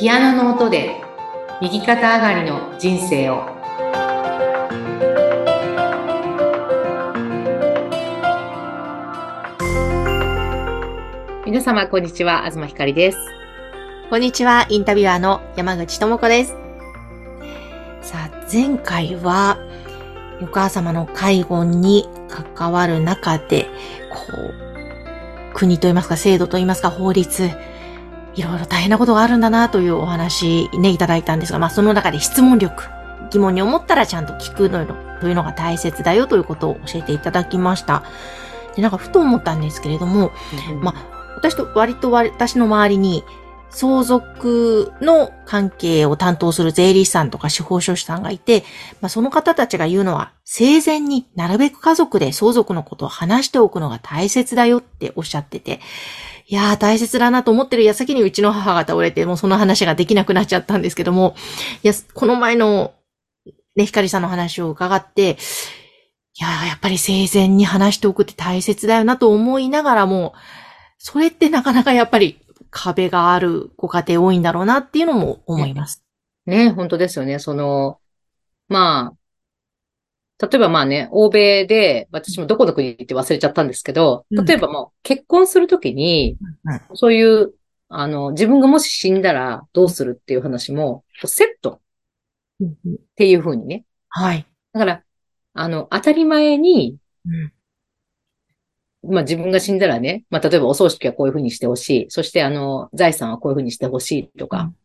ピアノの音で右肩上がりの人生を。皆様こんにちは。東ひかりです。こんにちは、インタビュアーの山口智子です。さあ、前回は、お母様の介護に関わる中で、こう、国といいますか、制度といいますか、法律、いろいろ大変なことがあるんだなというお話ね、いただいたんですが、まあその中で質問力、疑問に思ったらちゃんと聞くのというのが大切だよということを教えていただきました。で、なんかふと思ったんですけれども、まあ、私と割と私の周りに、相続の関係を担当する税理士さんとか司法書士さんがいて、まあ、その方たちが言うのは、生前になるべく家族で相続のことを話しておくのが大切だよっておっしゃってて、いやー大切だなと思ってる矢先にうちの母が倒れて、もうその話ができなくなっちゃったんですけども、いや、この前のね、ひかりさんの話を伺って、いやーやっぱり生前に話しておくって大切だよなと思いながらも、それってなかなかやっぱり壁があるご家庭多いんだろうなっていうのも思います。ね、本当ですよね。その、まあ、例えばまあね、欧米で、私もどこの国って忘れちゃったんですけど、うん例えばもう結婚するときに、うんそういう、あの、自分がもし死んだらどうするっていう話も、セットっていう風にね。はい。だから、あの、当たり前に、うんまあ自分が死んだらね、まあ例えばお葬式はこういう風にしてほしい。そしてあの、財産はこういう風にしてほしいとか、うん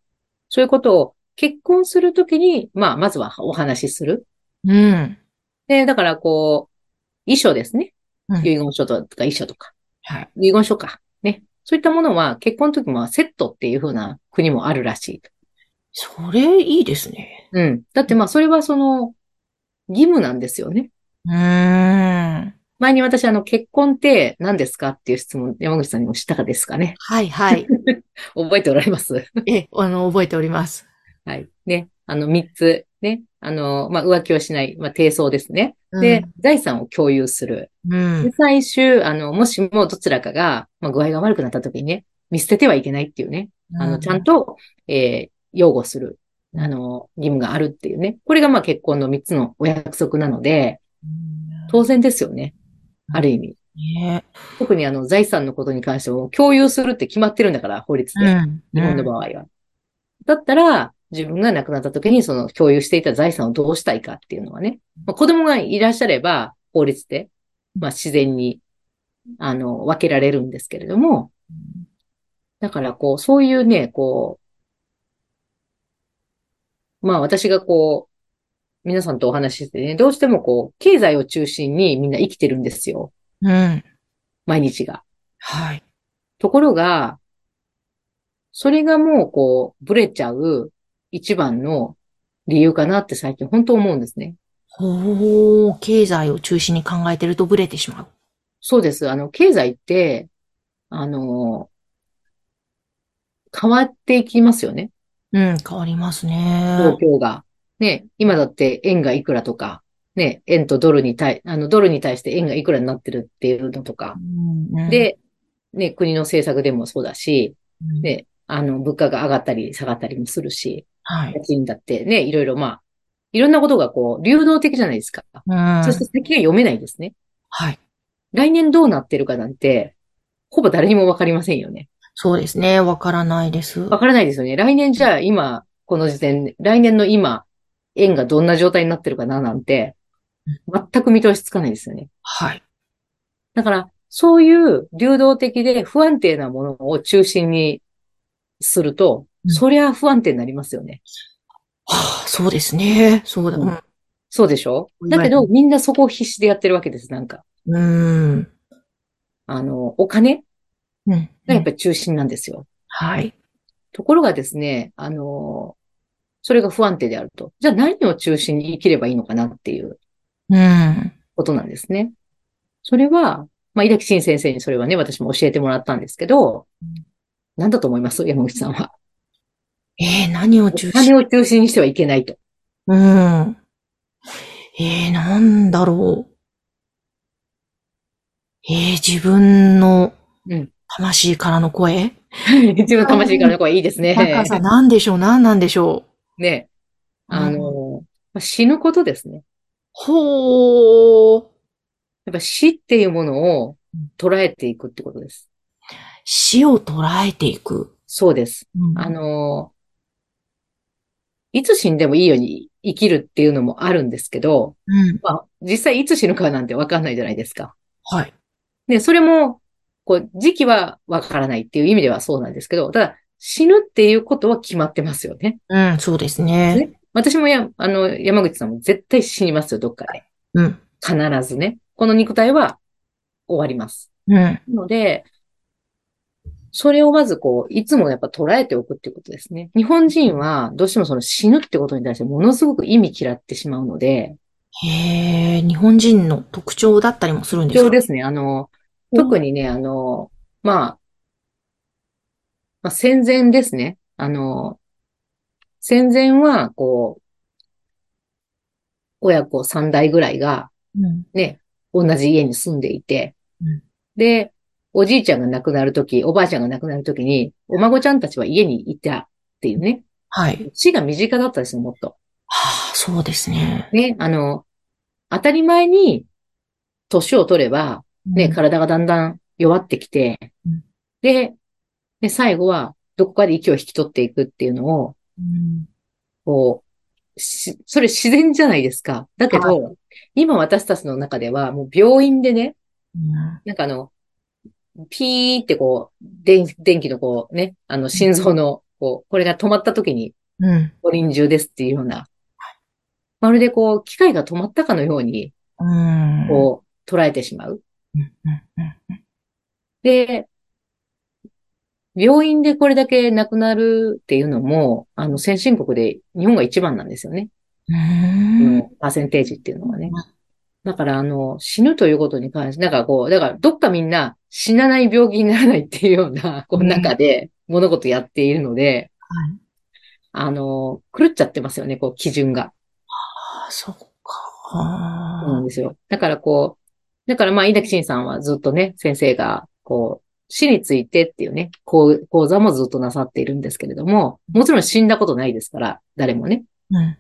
そういうことを結婚するときに、まあまずはお話しする。うん。で、だからこう、遺書ですね。うん遺言書とか遺書とか、はい。遺言書か。ね。そういったものは結婚の時もセットっていう風な国もあるらしい。それいいですね。うん。だってまあそれはその、義務なんですよね。うーん。前に私あの、結婚って何ですかっていう質問、山口さんにもしたかですかね。はい、はい。覚えておられます？え、あの、覚えております。はい。ね。あの、三つ。ね。あの、まあ、浮気をしない。まあ、低層ですね。で、財産を共有する。うん、で、最終、あの、もしもどちらかが、まあ、具合が悪くなった時にね、見捨ててはいけないっていうね。あの、ちゃんと、えー擁護する。あの、義務があるっていうね。これがまあ結婚の三つのお約束なので、当然ですよね。ある意味。ね特にあの、財産のことに関しても共有するって決まってるんだから、法律で。うん。日本の場合は。だったら、自分が亡くなった時にその共有していた財産をどうしたいかっていうのはね。まあ、子供がいらっしゃれば、法律で、まあ自然に、あの、分けられるんですけれども、だからこう、そういうね、こう、まあ私がこう、皆さんとお話ししてね、どうしてもこう、経済を中心にみんな生きてるんですよ。うん。毎日が。はい。ところが、それがもうこう、ブレちゃう一番の理由かなって最近本当思うんですね。ほう、経済を中心に考えてるとブレてしまう。そうです。あの、経済って、あの、変わっていきますよね。うん、変わりますね。状況が。ね、今だって円がいくらとか、ね、円とドルに対、あの、ドルに対して円がいくらになってるっていうのとかう。ん、で、ね、国の政策でもそうだし、うん、ね、あの、物価が上がったり下がったりもするし、はい。家賃だってね、いろいろまあ、いろんなことがこう、流動的じゃないですか。うん。そして先が読めないですね。はい。来年どうなってるかなんて、ほぼ誰にもわかりませんよね。そうですね。わからないです。わからないですよね。来年じゃあ今、この時点で、来年の今、円がどんな状態になってるかななんて、全く見通しつかないですよね。はい。だから、そういう流動的で不安定なものを中心にすると、うんそりゃ不安定になりますよね。はあ、そうですね。そうだ。うんそうでしょ？うんだけど、みんなそこを必死でやってるわけです、なんか。うん。あの、お金うん。がやっぱり中心なんですよ。はい。ところがですね、あの、それが不安定であると。じゃあ何を中心に生きればいいのかなっていううん。ことなんですね。それは、まあ、井崎慎先生にそれはね、私も教えてもらったんですけどうん、何だと思います？山口さんは。ええ何をお中心金を中心にしてはいけないと。うん。ええなんだろう。ええ自分のうん魂からの声？自分の魂からの声いいですね。高さ、なんでしょう、なんなんでしょね。あの、まあ死ぬことですね。う。ほー。やっぱ死っていうものを捉えていくってことです。死を捉えていく。そうです。うんあの、いつ死んでもいいように生きるっていうのもあるんですけど、うん。まあ、実際いつ死ぬかなんてわかんないじゃないですか。はい。で、それも、こう、時期はわからないっていう意味ではそうなんですけど、ただ、死ぬっていうことは決まってますよね。うん、そうですね。ね私もや、あの、山口さんも絶対死にますよ、どっかで。うん。必ずね。この肉体は終わります。うん。なので、それをまずこう、いつもやっぱ捉えておくっていうことですね。日本人はどうしてもその死ぬってことに対してものすごく意味嫌ってしまうので、へえ、日本人の特徴だったりもするんですか？必要ですね。あの、特にね、あの、まあ、まあ、戦前ですね。あの、戦前は、こう、親子三代ぐらいがうん。ね、同じ家に住んでいてうん、で、おじいちゃんが亡くなるとき、おばあちゃんが亡くなるときに、お孫ちゃんたちは家にいたっていうね。はい。死が身近だったですよ、もっと。はあ、そうですね。ね、あの、当たり前に、年を取れば、ね、うん体がだんだん弱ってきてうん、で、で、最後は、どこかで息を引き取っていくっていうのを、うんこう、し、それ自然じゃないですか。だけど、今私たちの中では、もう病院でね、うんなんかあの、ピーってこう、電、電気のこうね、あの心臓の、こう、これが止まった時に、うん。五輪中ですっていうような、まるでこう、機械が止まったかのように、うん。こう、捉えてしまう。で、病院でこれだけ亡くなるっていうのも、あの、先進国で日本が一番なんですよね。うん。パーセンテージっていうのはね。だから、あの、死ぬということに関して、なんかこう、だから、どっかみんな死なない病気にならないっていうような、こう、うん中で物事やっているので、はいあの、狂っちゃってますよね、こう、基準が。ああ、そっか。そうなんですよ。だからこう、だからまあ、稲木慎さんはずっとね、先生が、こう、死についてっていうね、講講座もずっとなさっているんですけれども、もちろん死んだことないですから、誰もね。うん。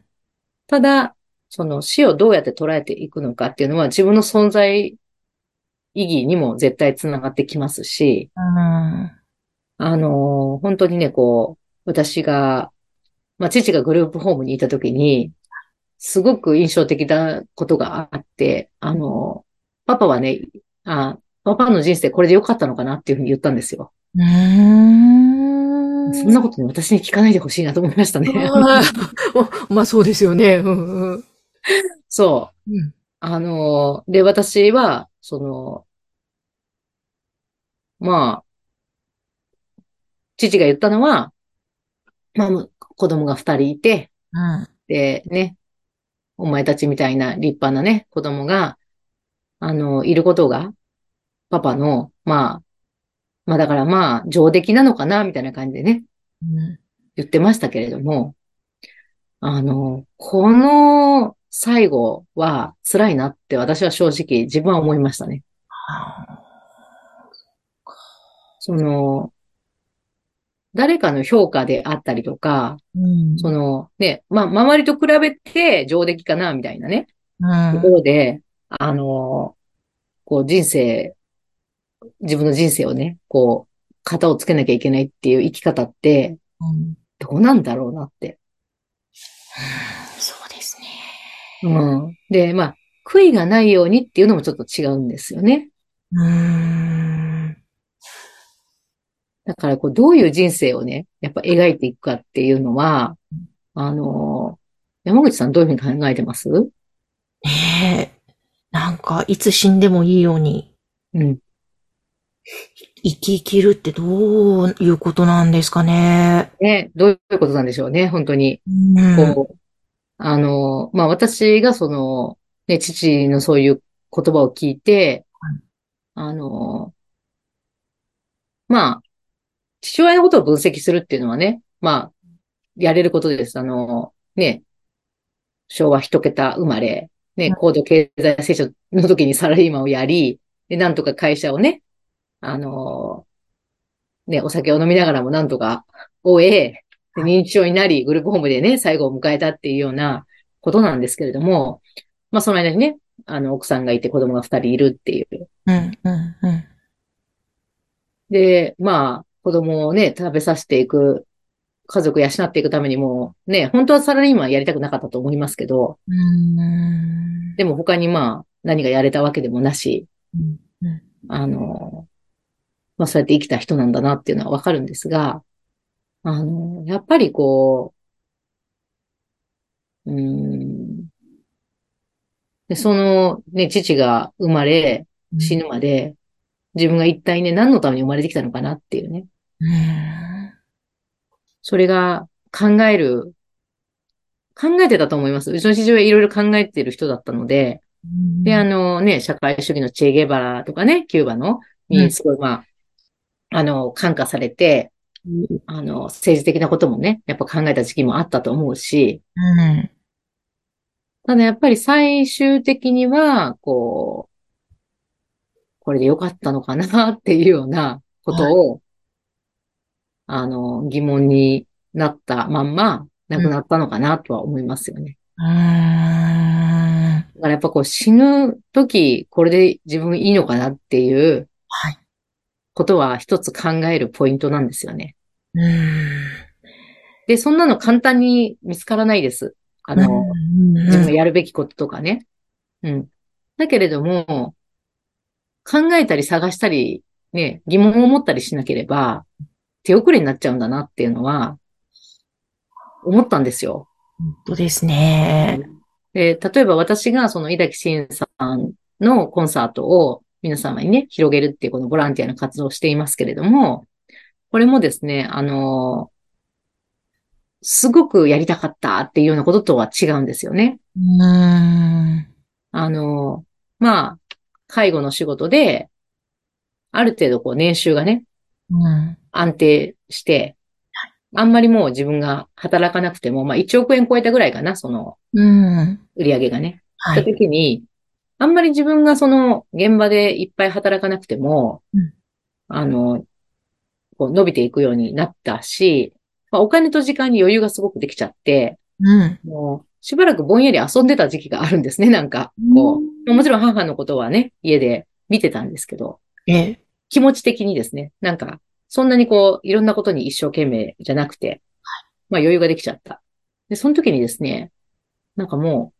ただ、その死をどうやって捉えていくのかっていうのは自分の存在意義にも絶対つながってきますし、うん。あのー本当にね、こう、私が、まあ、父がグループホームにいた時に、すごく印象的なことがあって、あのーパパはね、あ、パパの人生これで良かったのかなっていうふうに言ったんですよ。ん。そんなことね、私に聞かないでほしいなと思いましたね。まあそうですよね。うんうん。そう。うん。あのーで、私は、その、まあ、父が言ったのは、まあ、子供が二人いて、うん。で、ね、お前たちみたいな立派なね、子供が、あの、いることが、パパの、まあ、まあだからまあ、上出来なのかな、みたいな感じでね、うん。言ってましたけれども、あの、この最後は辛いなって私は正直自分は思いましたね。あその、誰かの評価であったりとか、ーうん。そのね、まあ、周りと比べて上出来かな、みたいなね、うんところで、あの、こう人生、自分の人生をね、こう、型をつけなきゃいけないっていう生き方って、うんどうなんだろうなって。そうん。で、まあ、悔いがないようにっていうのもちょっと違うんですよね。うーん。だから、こう、どういう人生をね、やっぱ描いていくかっていうのは、あの、山口さんどういうふうに考えてます？ねえ。なんか、いつ死んでもいいようにうん。生き生きるってどういうことなんですかね。ね、どういうことなんでしょうね、本当に。うん。こう、あの、まあ、私がその、ね、父のそういう言葉を聞いてはい、あの、まあ、父親のことを分析するっていうのはね、まあ、やれることです。あの、ね、昭和一桁生まれ、ね、高度経済成長の時にサラリーマンをやり、で、なんとか会社をね、あの、ね、お酒を飲みながらもなんとか終え、で認知症になり、グループホームでね、最後を迎えたっていうようなことなんですけれども、まあその間にね、あの、奥さんがいて子供が二人いるっていう。うん、うん、うん。で、まあ、子供をね、食べさせていく、家族養っていくためにも、ね、本当はサラリーマンやりたくなかったと思いますけど、うんでも他にまあ、何がやれたわけでもなし、うんうんあの、まあそうやって生きた人なんだなっていうのはわかるんですが、あの、やっぱりこう、うーん、で、そのね、父が生まれ、死ぬまで、自分が一体ね、何のために生まれてきたのかなっていうね。うん。それが考える、考えてたと思います。うちの父親いろいろ考えてる人だったので、で、あのね、社会主義のチェゲバラとかね、キューバの、うん。にすごい、まあ、あの、感化されて、あの、政治的なこともね、やっぱ考えた時期もあったと思うし、うん。ただやっぱり最終的には、こう、これで良かったのかなっていうようなことを、あの、疑問になったまんま亡くなったのかなとは思いますよね。うん。だからやっぱこう死ぬ時、これで自分いいのかなっていうはい。ことは一つ考えるポイントなんですよね。うんで、そんなの簡単に見つからないです。あの、自分がやるべきこととかね。うん。だけれども、考えたり探したり、ね、疑問を持ったりしなければ、手遅れになっちゃうんだなっていうのは、思ったんですよ。本当ですね。で、例えば私がその井崎慎さんのコンサートを皆様にね、広げるっていうこのボランティアの活動をしていますけれども、これもですね、あの、すごくやりたかったっていうようなこととは違うんですよね。うんあの、まあ、介護の仕事で、ある程度こう年収がね、うん安定して、あんまりもう自分が働かなくても、まあ1億円超えたぐらいかな、そのうん売り上げがね。したはい。時に、あんまり自分がその現場でいっぱい働かなくても、うんあの、こう伸びていくようになったし、まあ、お金と時間に余裕がすごくできちゃって、うんもうしばらくぼんやり遊んでた時期があるんですね、なんか。こう。まあもちろん母のことはね、家で見てたんですけど、え、気持ち的にですね、なんか、そんなにこう、いろんなことに一生懸命じゃなくて、まあ余裕ができちゃった。で、その時にですね、なんかもう、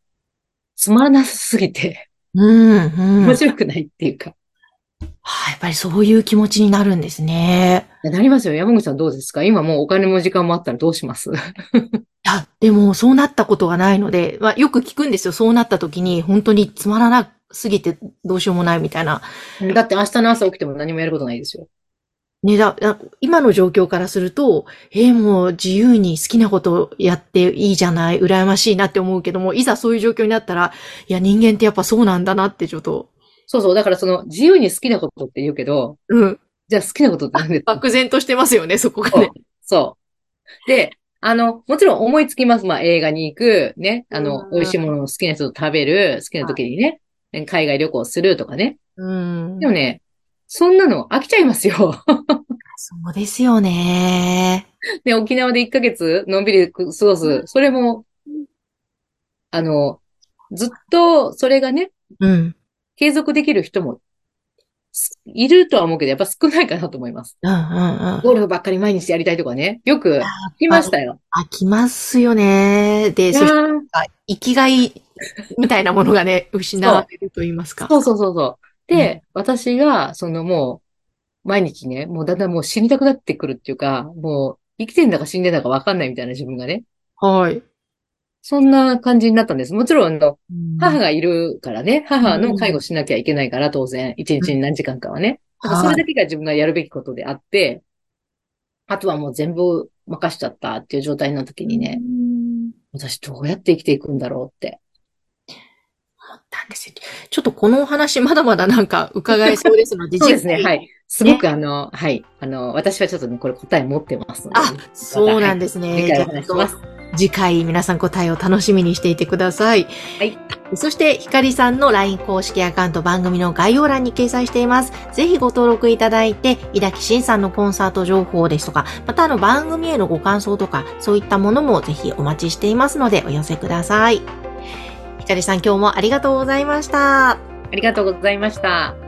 つまらなさすぎて、うん、うん。面白くないっていうか、はい、やっぱりそういう気持ちになるんですね。なりますよ。山口さんどうですか？今もうお金も時間もあったらどうします？いや、でもそうなったことがないので、まあ、よく聞くんですよ。そうなった時に本当につまらなすぎてどうしようもないみたいな。だって明日の朝起きても何もやることないですよ。ねだ、だ今の状況からすると、えーもう自由に好きなことやっていいじゃない、羨ましいなって思うけども、いざそういう状況になったら、いや人間ってやっぱそうなんだなってちょっと、そうそう。だからその、自由に好きなことって言うけど、うん。じゃあ好きなことって何で？すか漠然としてますよね、そこがねそう。。で、あの、もちろん思いつきます。まあ、映画に行く、ね、あのう、ん美味しいものを好きな人と食べる、好きな時にね、海外旅行するとかね。うんで。もね、そんなの飽きちゃいますよ。そうですよね。で、沖縄で1ヶ月のんびり過ごす。それも、あの、ずっとそれがね、うん。継続できる人も、すいるとは思うけど、やっぱ少ないかなと思います。うんうんうん。ゴルフばっかり毎日やりたいとかね。よく聞きましたよ。飽きますよね。で、そしてー生きがいみたいなものがね、失われると言いますか。そうそうそうそう。で、私が、そのもう、毎日ね、もうだんだんもう死にたくなってくるっていうか、もう生きてんだか死んでんだかわかんないみたいな自分がね。はい。そんな感じになったんです。もちろん、あの、母が、がいるからね、母の介護しなきゃいけないから、当然、一日に何時間かはね。だからそれだけが自分がやるべきことであって、あとはもう全部任しちゃったっていう状態の時にね、私どうやって生きていくんだろうって。思ったんですよ。ちょっとこのお話まだまだなんか伺えそうですので、そうですね、はい。すごくあの、はい。あの、私はちょっとね、これ答え持ってますので、あ、そうなんですね。次回お話しします。次回皆さん答えを楽しみにしていてください。はい。そして、ひかりさんの LINE 公式アカウント番組の概要欄に掲載しています。ぜひご登録いただいて、井崎慎さんのコンサート情報ですとか、またあの番組へのご感想とか、そういったものもぜひお待ちしていますのでお寄せください。ひかりさん今日もありがとうございました。ありがとうございました。